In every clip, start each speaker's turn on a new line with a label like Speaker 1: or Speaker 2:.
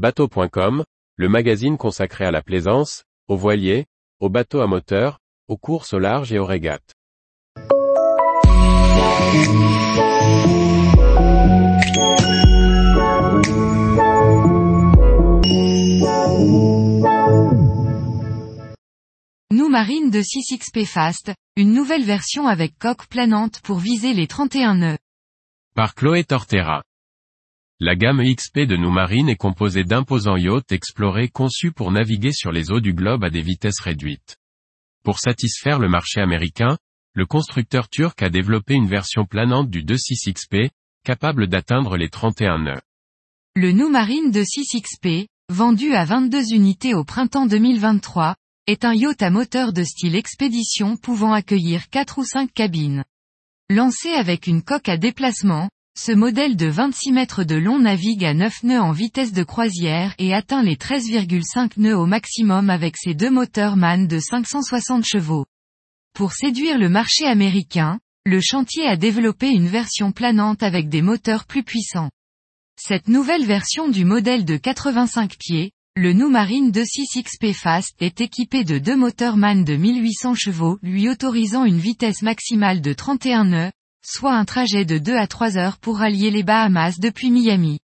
Speaker 1: Bateau.com, le magazine consacré à la plaisance, aux voiliers, aux bateaux à moteur, aux courses au large et aux régates.
Speaker 2: Nous Marine de 6XP Fast, une nouvelle version avec coque planante pour viser les 31 nœuds.
Speaker 1: Par Chloé Tortera. La gamme XP de Nous Marine est composée d'imposants yachts explorés conçus pour naviguer sur les eaux du globe à des vitesses réduites. Pour satisfaire le marché américain, le constructeur turc a développé une version planante du 26XP, capable d'atteindre les 31 nœuds.
Speaker 2: Le Nous Marine de 6XP, vendu à 22 unités au printemps 2023, est un yacht à moteur de style expédition pouvant accueillir 4 ou 5 cabines. Lancé avec une coque à déplacement, ce modèle de 26 mètres de long navigue à 9 nœuds en vitesse de croisière et atteint les 13,5 nœuds au maximum avec ses deux moteurs MAN de 560 chevaux. Pour séduire le marché américain, le chantier a développé une version planante avec des moteurs plus puissants. Cette nouvelle version du modèle de 85 pieds, le New Marine 26 XP Fast est équipé de deux moteurs MAN de 1800 chevaux lui autorisant une vitesse maximale de 31 nœuds, soit un trajet de 2 à 3 heures pour rallier les Bahamas depuis Miami.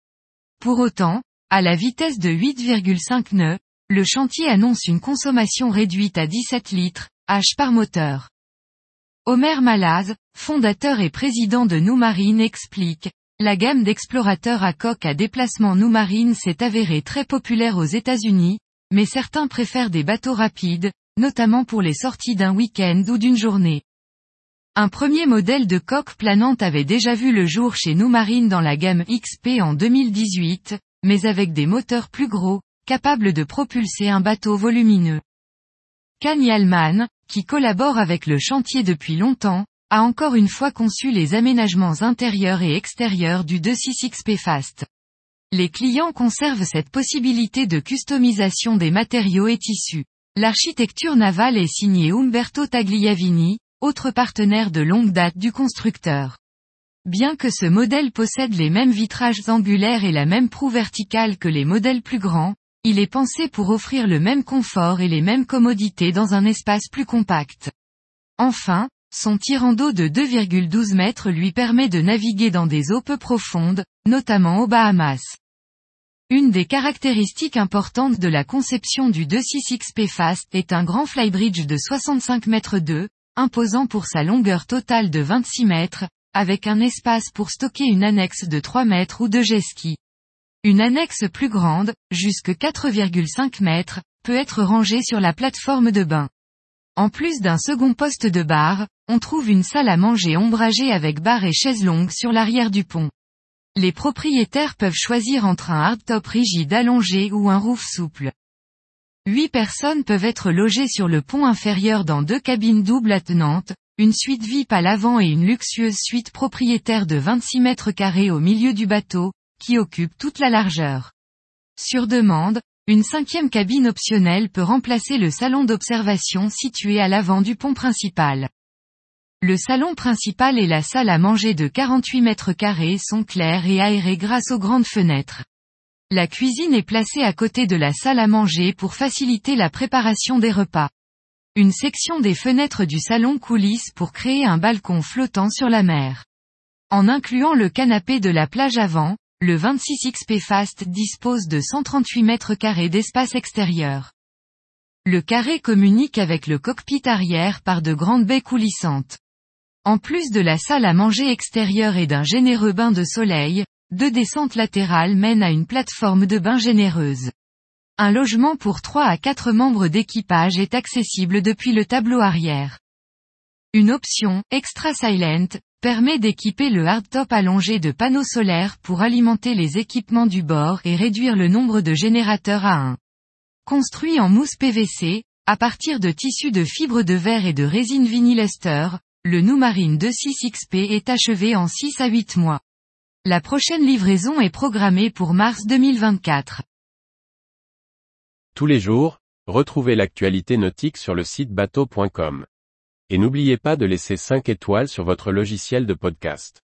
Speaker 2: Pour autant, à la vitesse de 8,5 nœuds, le chantier annonce une consommation réduite à 17 litres, H par moteur. Omer Malaz, fondateur et président de New Marine explique, la gamme d'explorateurs à coque à déplacement New Marine s'est avérée très populaire aux États-Unis, mais certains préfèrent des bateaux rapides, notamment pour les sorties d'un week-end ou d'une journée. Un premier modèle de coque planante avait déjà vu le jour chez New Marine dans la gamme XP en 2018, mais avec des moteurs plus gros, capables de propulser un bateau volumineux. Kanye qui collabore avec le chantier depuis longtemps, a encore une fois conçu les aménagements intérieurs et extérieurs du 26XP Fast. Les clients conservent cette possibilité de customisation des matériaux et tissus. L'architecture navale est signée Umberto Tagliavini, autre partenaire de longue date du constructeur. Bien que ce modèle possède les mêmes vitrages angulaires et la même proue verticale que les modèles plus grands, il est pensé pour offrir le même confort et les mêmes commodités dans un espace plus compact. Enfin, son tirant d'eau de 2,12 mètres lui permet de naviguer dans des eaux peu profondes, notamment aux Bahamas. Une des caractéristiques importantes de la conception du 26XP Fast est un grand flybridge de 65 mètres 2, imposant pour sa longueur totale de 26 mètres, avec un espace pour stocker une annexe de 3 mètres ou de jet ski. Une annexe plus grande, jusque 4,5 mètres, peut être rangée sur la plateforme de bain. En plus d'un second poste de bar, on trouve une salle à manger ombragée avec bar et chaises longues sur l'arrière du pont. Les propriétaires peuvent choisir entre un hardtop rigide allongé ou un roof souple. Huit personnes peuvent être logées sur le pont inférieur dans deux cabines doubles attenantes, une suite VIP à l'avant et une luxueuse suite propriétaire de 26 mètres carrés au milieu du bateau, qui occupe toute la largeur. Sur demande, une cinquième cabine optionnelle peut remplacer le salon d'observation situé à l'avant du pont principal. Le salon principal et la salle à manger de 48 mètres carrés sont clairs et aérés grâce aux grandes fenêtres. La cuisine est placée à côté de la salle à manger pour faciliter la préparation des repas. Une section des fenêtres du salon coulisse pour créer un balcon flottant sur la mer. En incluant le canapé de la plage avant, le 26XP Fast dispose de 138 mètres carrés d'espace extérieur. Le carré communique avec le cockpit arrière par de grandes baies coulissantes. En plus de la salle à manger extérieure et d'un généreux bain de soleil, deux descentes latérales mènent à une plateforme de bain généreuse. Un logement pour 3 à 4 membres d'équipage est accessible depuis le tableau arrière. Une option, Extra Silent, permet d'équiper le hardtop allongé de panneaux solaires pour alimenter les équipements du bord et réduire le nombre de générateurs à 1. Construit en mousse PVC, à partir de tissus de fibres de verre et de résine vinylester, le Marine 26 XP est achevé en 6 à 8 mois. La prochaine livraison est programmée pour mars 2024.
Speaker 1: Tous les jours, retrouvez l'actualité nautique sur le site bateau.com. Et n'oubliez pas de laisser 5 étoiles sur votre logiciel de podcast.